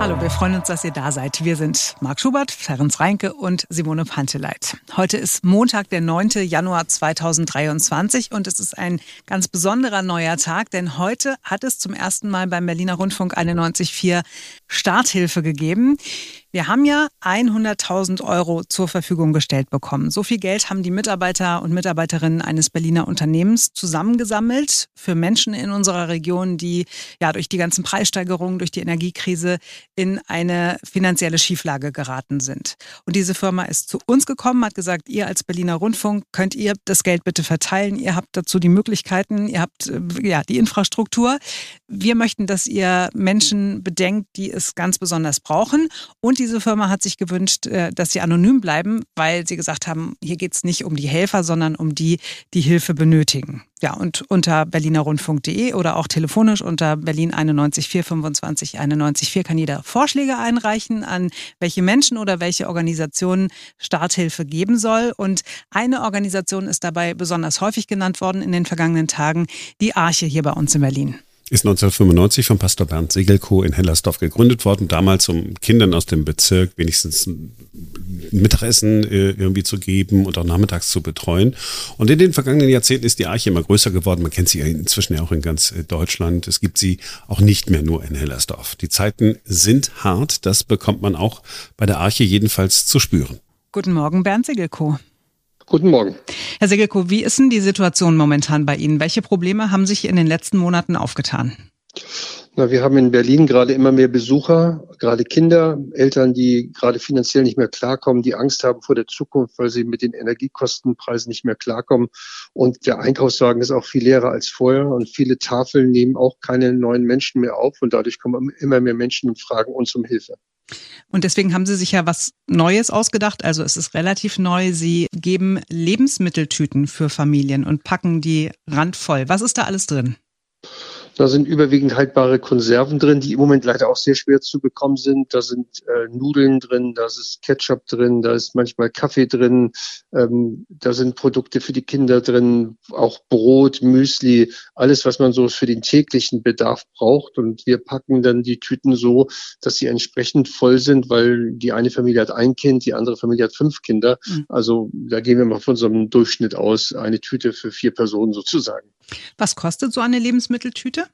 Hallo, wir freuen uns, dass ihr da seid. Wir sind Marc Schubert, Ferenc Reinke und Simone Panteleit. Heute ist Montag, der 9. Januar 2023 und es ist ein ganz besonderer neuer Tag, denn heute hat es zum ersten Mal beim Berliner Rundfunk 91.4 Starthilfe gegeben. Wir haben ja 100.000 Euro zur Verfügung gestellt bekommen. So viel Geld haben die Mitarbeiter und Mitarbeiterinnen eines Berliner Unternehmens zusammengesammelt für Menschen in unserer Region, die ja durch die ganzen Preissteigerungen, durch die Energiekrise in eine finanzielle Schieflage geraten sind. Und diese Firma ist zu uns gekommen, hat gesagt, ihr als Berliner Rundfunk könnt ihr das Geld bitte verteilen. Ihr habt dazu die Möglichkeiten, ihr habt äh, ja die Infrastruktur. Wir möchten, dass ihr Menschen bedenkt, die es ganz besonders brauchen und diese Firma hat sich gewünscht, äh, dass sie anonym bleiben, weil sie gesagt haben, hier geht es nicht um die Helfer, sondern um die, die Hilfe benötigen. Ja, und unter berlinerrundfunk.de oder auch telefonisch unter Berlin 91 425 91 4 kann jeder Vorschläge einreichen, an welche Menschen oder welche Organisationen Starthilfe geben soll. Und eine Organisation ist dabei besonders häufig genannt worden in den vergangenen Tagen, die Arche hier bei uns in Berlin ist 1995 von Pastor Bernd Segelko in Hellersdorf gegründet worden, damals um Kindern aus dem Bezirk wenigstens ein Mittagessen äh, irgendwie zu geben und auch nachmittags zu betreuen. Und in den vergangenen Jahrzehnten ist die Arche immer größer geworden. Man kennt sie inzwischen ja auch in ganz äh, Deutschland. Es gibt sie auch nicht mehr nur in Hellersdorf. Die Zeiten sind hart. Das bekommt man auch bei der Arche jedenfalls zu spüren. Guten Morgen, Bernd Segelko. Guten Morgen. Herr Segelko, wie ist denn die Situation momentan bei Ihnen? Welche Probleme haben sich in den letzten Monaten aufgetan? Na, wir haben in Berlin gerade immer mehr Besucher, gerade Kinder, Eltern, die gerade finanziell nicht mehr klarkommen, die Angst haben vor der Zukunft, weil sie mit den Energiekostenpreisen nicht mehr klarkommen. Und der Einkaufswagen ist auch viel leerer als vorher und viele Tafeln nehmen auch keine neuen Menschen mehr auf und dadurch kommen immer mehr Menschen und fragen uns um Hilfe. Und deswegen haben Sie sich ja was Neues ausgedacht. Also es ist relativ neu. Sie geben Lebensmitteltüten für Familien und packen die randvoll. Was ist da alles drin? Da sind überwiegend haltbare Konserven drin, die im Moment leider auch sehr schwer zu bekommen sind. Da sind äh, Nudeln drin, da ist Ketchup drin, da ist manchmal Kaffee drin, ähm, da sind Produkte für die Kinder drin, auch Brot, Müsli, alles, was man so für den täglichen Bedarf braucht. Und wir packen dann die Tüten so, dass sie entsprechend voll sind, weil die eine Familie hat ein Kind, die andere Familie hat fünf Kinder. Mhm. Also da gehen wir mal von so einem Durchschnitt aus, eine Tüte für vier Personen sozusagen. Was kostet so eine Lebensmitteltüte?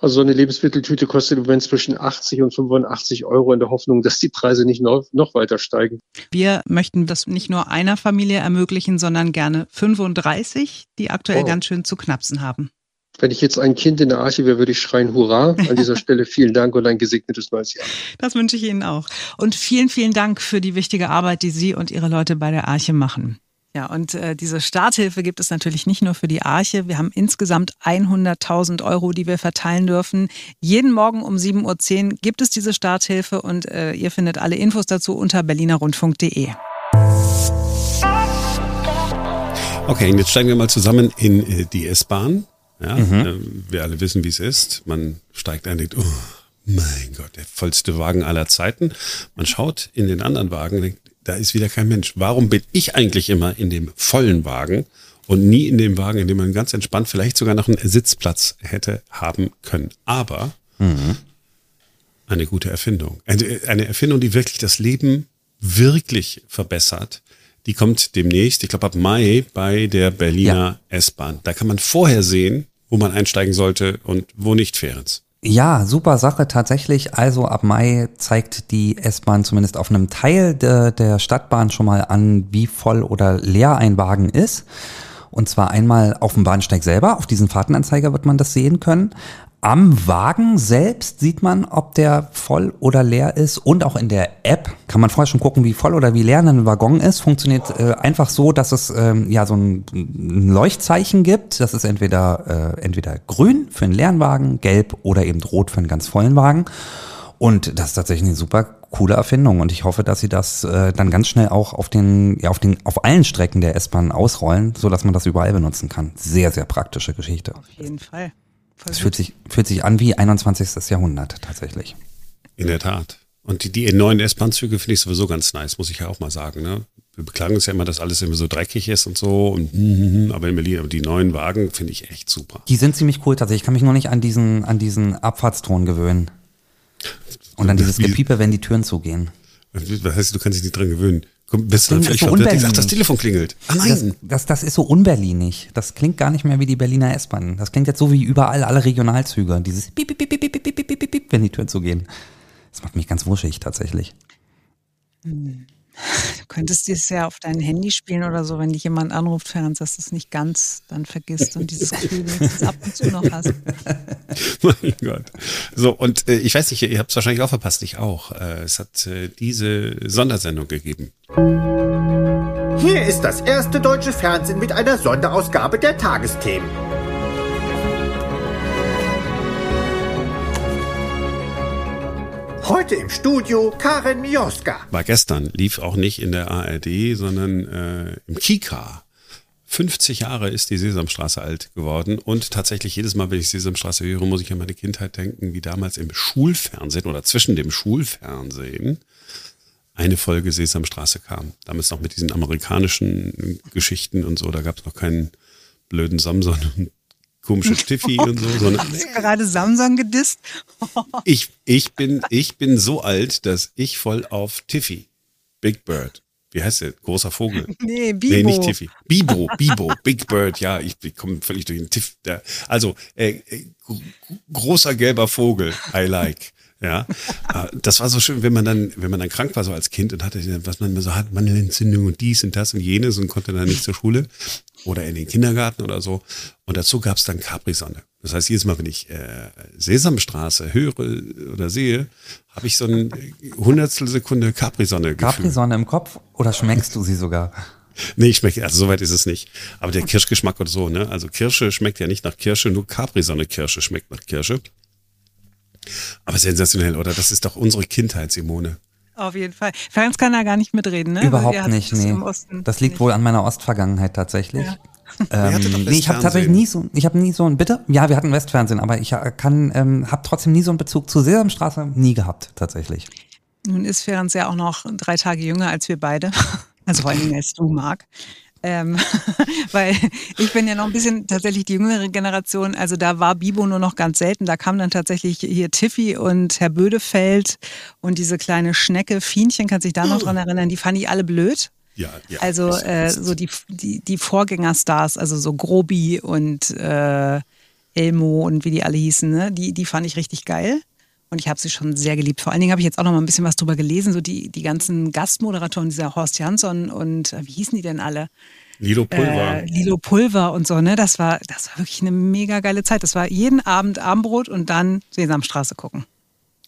Also so eine Lebensmitteltüte kostet im Moment zwischen 80 und 85 Euro in der Hoffnung, dass die Preise nicht noch, noch weiter steigen. Wir möchten das nicht nur einer Familie ermöglichen, sondern gerne 35, die aktuell oh. ganz schön zu knapsen haben. Wenn ich jetzt ein Kind in der Arche wäre, würde ich schreien Hurra. An dieser Stelle vielen Dank und ein gesegnetes neues Jahr. Das wünsche ich Ihnen auch. Und vielen, vielen Dank für die wichtige Arbeit, die Sie und Ihre Leute bei der Arche machen. Ja, und äh, diese Starthilfe gibt es natürlich nicht nur für die Arche. Wir haben insgesamt 100.000 Euro, die wir verteilen dürfen. Jeden Morgen um 7.10 Uhr gibt es diese Starthilfe und äh, ihr findet alle Infos dazu unter berlinerrundfunk.de. Okay, jetzt steigen wir mal zusammen in äh, die S-Bahn. Ja, mhm. äh, wir alle wissen, wie es ist. Man steigt ein und denkt, oh, mein Gott, der vollste Wagen aller Zeiten. Man schaut in den anderen Wagen und denkt, da ist wieder kein Mensch. Warum bin ich eigentlich immer in dem vollen Wagen und nie in dem Wagen, in dem man ganz entspannt vielleicht sogar noch einen Sitzplatz hätte haben können? Aber mhm. eine gute Erfindung. Eine, Erfindung, die wirklich das Leben wirklich verbessert. Die kommt demnächst, ich glaube ab Mai, bei der Berliner ja. S-Bahn. Da kann man vorher sehen, wo man einsteigen sollte und wo nicht, Ferenz. Ja, super Sache tatsächlich. Also ab Mai zeigt die S-Bahn zumindest auf einem Teil de, der Stadtbahn schon mal an, wie voll oder leer ein Wagen ist. Und zwar einmal auf dem Bahnsteig selber, auf diesem Fahrtenanzeiger wird man das sehen können, am Wagen selbst sieht man, ob der voll oder leer ist und auch in der App kann man vorher schon gucken, wie voll oder wie leer ein Waggon ist. Funktioniert äh, einfach so, dass es ähm, ja so ein, ein, Leuchtzeichen gibt. Das ist entweder äh, entweder grün für einen leeren Wagen, gelb oder eben rot für einen ganz vollen Wagen. Und das ist tatsächlich eine super coole Erfindung und ich hoffe, dass sie das äh, dann ganz schnell auch auf den ja auf den auf allen Strecken der S-Bahn ausrollen, so dass man das überall benutzen kann. Sehr sehr praktische Geschichte. Auf jeden Fall. Es fühlt sich, fühlt sich an wie 21. Jahrhundert tatsächlich. In der Tat. Und die, die neuen S-Bahn-Züge finde ich sowieso ganz nice, muss ich ja auch mal sagen. Ne? Wir beklagen uns ja immer, dass alles immer so dreckig ist und so. Und, aber in Berlin, aber die neuen Wagen finde ich echt super. Die sind ziemlich cool tatsächlich. Ich kann mich nur nicht an diesen, an diesen Abfahrtston gewöhnen. Und dann dieses Gepiepe, wenn die Türen zugehen. Was heißt, du kannst dich nicht dran gewöhnen? Bist du das, so unberlinisch. Ach, das Telefon klingelt. Ah, nein. Das, das, das, ist so unberlinig. Das klingt gar nicht mehr wie die Berliner S-Bahn. Das klingt jetzt so wie überall alle Regionalzüge. Dieses piep, piep, piep, piep, piep, piep, piep, wenn die Türen zugehen. Das macht mich ganz wuschig tatsächlich. Hm. Du könntest es ja auf dein Handy spielen oder so, wenn dich jemand anruft, Ferenc, dass du es nicht ganz dann vergisst und dieses Gefühl ab und zu noch hast. mein Gott. So, und äh, ich weiß nicht, ihr habt es wahrscheinlich auch verpasst, ich auch. Äh, es hat äh, diese Sondersendung gegeben. Hier ist das erste deutsche Fernsehen mit einer Sonderausgabe der Tagesthemen. Heute im Studio Karen Mioska. War gestern, lief auch nicht in der ARD, sondern äh, im Kika. 50 Jahre ist die Sesamstraße alt geworden und tatsächlich jedes Mal, wenn ich Sesamstraße höre, muss ich an meine Kindheit denken, wie damals im Schulfernsehen oder zwischen dem Schulfernsehen eine Folge Sesamstraße kam. Damals noch mit diesen amerikanischen Geschichten und so, da gab es noch keinen blöden Samson und komische Tiffy und so. Sondern, Hast du gerade Samsung gedisst? ich, ich, bin, ich bin so alt, dass ich voll auf Tiffy, Big Bird, wie heißt der? Großer Vogel. Nee, Bibo. Nee, nicht Tiffy. Bibo, Bibo, Big Bird, ja, ich, ich komme völlig durch den Tiff. Also, äh, äh, großer gelber Vogel, I like. Ja, äh, das war so schön, wenn man dann, wenn man dann krank war so als Kind und hatte, was man so hat, Mandelentzündung und dies und das und jenes und konnte dann nicht zur Schule oder in den Kindergarten oder so. Und dazu gab es dann Capri-Sonne. Das heißt, jedes Mal, wenn ich äh, Sesamstraße höre oder sehe, habe ich so ein Hundertstel Sekunde Capri-Sonne. Capri-Sonne im Kopf oder schmeckst du sie sogar? Nee, ich schmecke, also soweit ist es nicht. Aber der Kirschgeschmack oder so, ne? Also Kirsche schmeckt ja nicht nach Kirsche, nur Capri-Sonne-Kirsche schmeckt nach Kirsche. Aber sensationell, oder? Das ist doch unsere Kindheit, Simone. Auf jeden Fall. Ferenc kann da gar nicht mitreden, ne? Überhaupt nicht, nee. Das liegt nicht. wohl an meiner Ostvergangenheit tatsächlich. Ja. Ähm, nee, ich habe tatsächlich nie so, ich habe nie so ein Bitte. Ja, wir hatten Westfernsehen, aber ich äh, kann, ähm, habe trotzdem nie so einen Bezug zur Sesamstraße, nie gehabt tatsächlich. Nun ist Ferenc ja auch noch drei Tage jünger als wir beide, also vor allem als du, Marc. Ähm, weil ich bin ja noch ein bisschen tatsächlich die jüngere Generation. Also da war Bibo nur noch ganz selten. Da kam dann tatsächlich hier Tiffy und Herr Bödefeld und diese kleine Schnecke Fienchen, kann sich da noch dran erinnern, die fand ich alle blöd. Ja, ja. Also äh, so die, die, die Vorgängerstars, also so Grobi und äh, Elmo und wie die alle hießen, ne? die, die fand ich richtig geil. Und ich habe sie schon sehr geliebt. Vor allen Dingen habe ich jetzt auch noch mal ein bisschen was drüber gelesen. So die, die ganzen Gastmoderatoren, dieser Horst Jansson und äh, wie hießen die denn alle? Lilo Pulver. Äh, Lilo Pulver und so, ne? Das war, das war wirklich eine mega geile Zeit. Das war jeden Abend Abendbrot und dann Sesamstraße gucken.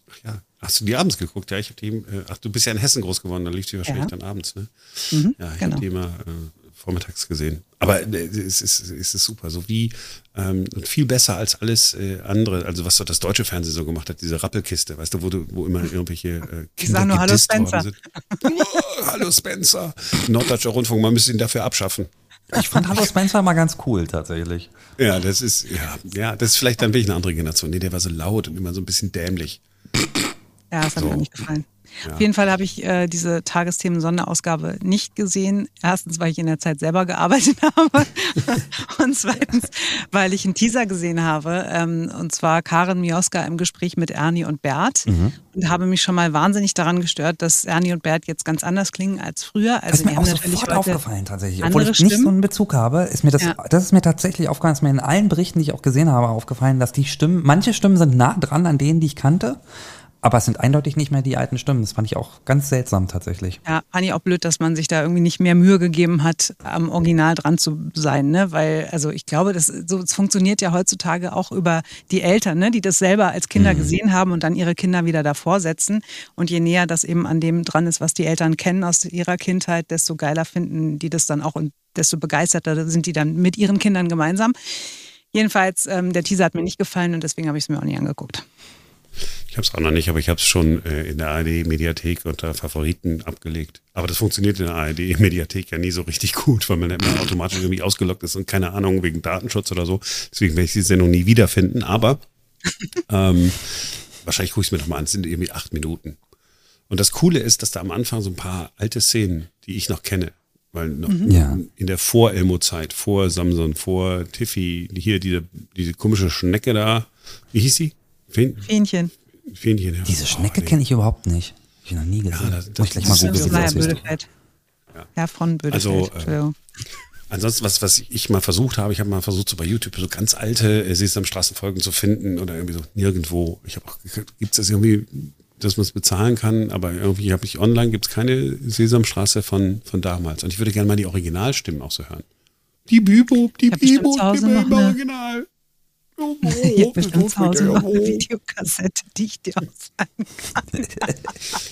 Ach ja. Hast du die abends geguckt? Ja, ich habe die, äh, ach, du bist ja in Hessen groß geworden, da lief die wahrscheinlich ja. dann abends, ne? Mhm, ja, ich genau. habe die immer äh, vormittags gesehen. Aber äh, es, ist, es ist super, so wie ähm, und viel besser als alles äh, andere, also was so das deutsche Fernsehen so gemacht hat, diese Rappelkiste, weißt du, wo, du, wo immer irgendwelche äh, Kinder nur Hallo Spencer. Sind. oh, Hallo Spencer. Norddeutscher Rundfunk, man müsste ihn dafür abschaffen. Ich fand Hallo Spencer mal ganz cool, tatsächlich. Ja, das ist, ja, ja, das ist vielleicht dann wirklich eine andere Generation. Nee, der war so laut und immer so ein bisschen dämlich. Ja, das hat so. mir nicht gefallen. Ja. Auf jeden Fall habe ich äh, diese Tagesthemen-Sonderausgabe nicht gesehen. Erstens, weil ich in der Zeit selber gearbeitet habe. und zweitens, weil ich einen Teaser gesehen habe. Ähm, und zwar Karen Mioska im Gespräch mit Ernie und Bert. Mhm. Und habe mich schon mal wahnsinnig daran gestört, dass Ernie und Bert jetzt ganz anders klingen als früher. Also das ist mir auch sofort aufgefallen tatsächlich. Obwohl ich nicht Stimmen. so einen Bezug habe, ist mir das, ja. das ist mir tatsächlich aufgefallen, ist mir in allen Berichten, die ich auch gesehen habe, aufgefallen, dass die Stimmen, manche Stimmen sind nah dran an denen, die ich kannte. Aber es sind eindeutig nicht mehr die alten Stimmen. Das fand ich auch ganz seltsam tatsächlich. Ja, fand ich auch blöd, dass man sich da irgendwie nicht mehr Mühe gegeben hat, am Original dran zu sein. Ne? Weil, also ich glaube, das, so, es funktioniert ja heutzutage auch über die Eltern, ne? die das selber als Kinder mhm. gesehen haben und dann ihre Kinder wieder davor setzen. Und je näher das eben an dem dran ist, was die Eltern kennen aus ihrer Kindheit, desto geiler finden die das dann auch und desto begeisterter sind die dann mit ihren Kindern gemeinsam. Jedenfalls, ähm, der Teaser hat mir nicht gefallen und deswegen habe ich es mir auch nicht angeguckt. Ich habe es auch noch nicht, aber ich habe es schon äh, in der ARD-Mediathek unter Favoriten abgelegt. Aber das funktioniert in der ARD-Mediathek ja nie so richtig gut, weil man immer automatisch irgendwie ausgelockt ist und keine Ahnung wegen Datenschutz oder so. Deswegen werde ich die Sendung nie wiederfinden. Aber ähm, wahrscheinlich gucke ich es mir nochmal an. Es sind irgendwie acht Minuten. Und das Coole ist, dass da am Anfang so ein paar alte Szenen, die ich noch kenne, weil noch mhm. ja. in der Vor-Elmo-Zeit, vor Samsung, vor Tiffy, hier diese, diese komische Schnecke da, wie hieß sie? Fähnchen Fähnchen. Diese Schnecke kenne ich überhaupt nicht. Hab ich noch nie gesehen. das- das- Muss ich gleich mal das ist googeln. aussieht. Bödefeld. Ja. Ja, von Bödefeld. Also, äh. Ansonsten, was, was ich mal versucht habe, ich habe mal versucht, so bei YouTube so ganz alte äh, Sesamstraßenfolgen zu finden oder irgendwie so nirgendwo. Ich habe auch, gibt es das irgendwie, dass man es bezahlen kann, aber irgendwie habe ich online, gibt es keine Sesamstraße von, von damals. Und ich würde gerne mal die Originalstimmen auch so hören. Die Bibop, die Hause die eine- Original. Oh, Ich habe bestimmt zu Hause noch eine oh. Videokassette, die ich dir ausleihen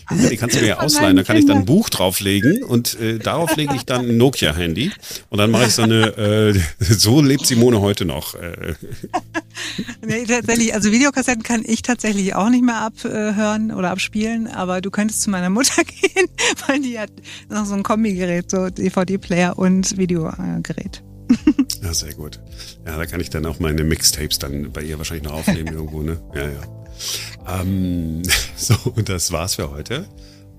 Ja, die kannst du mir ja ausleihen, da kann ich dann ein. Buch drauflegen und äh, darauf lege ich dann ein Nokia-Handy und dann mache ich so eine, äh, so lebt Simone heute noch. Äh, Nee, tatsächlich, also Videokassetten kann ich tatsächlich auch nicht mehr abhören oder abspielen, aber du könntest zu meiner Mutter gehen, weil die hat noch so ein Kombigerät, so DVD-Player und Videogerät. Ja, sehr gut. Ja, da kann ich dann auch meine Mixtapes dann bei ihr wahrscheinlich noch aufnehmen irgendwo, ne? Ja, ja. Ähm, so, das war's für heute.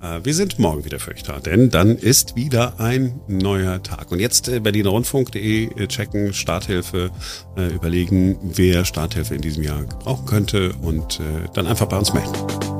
Äh, Wir sind morgen wieder für euch da, denn dann ist wieder ein neuer Tag. Und jetzt äh, berlinerrundfunk.de äh, checken, Starthilfe, äh, überlegen, wer Starthilfe in diesem Jahr brauchen könnte und dann einfach bei uns melden.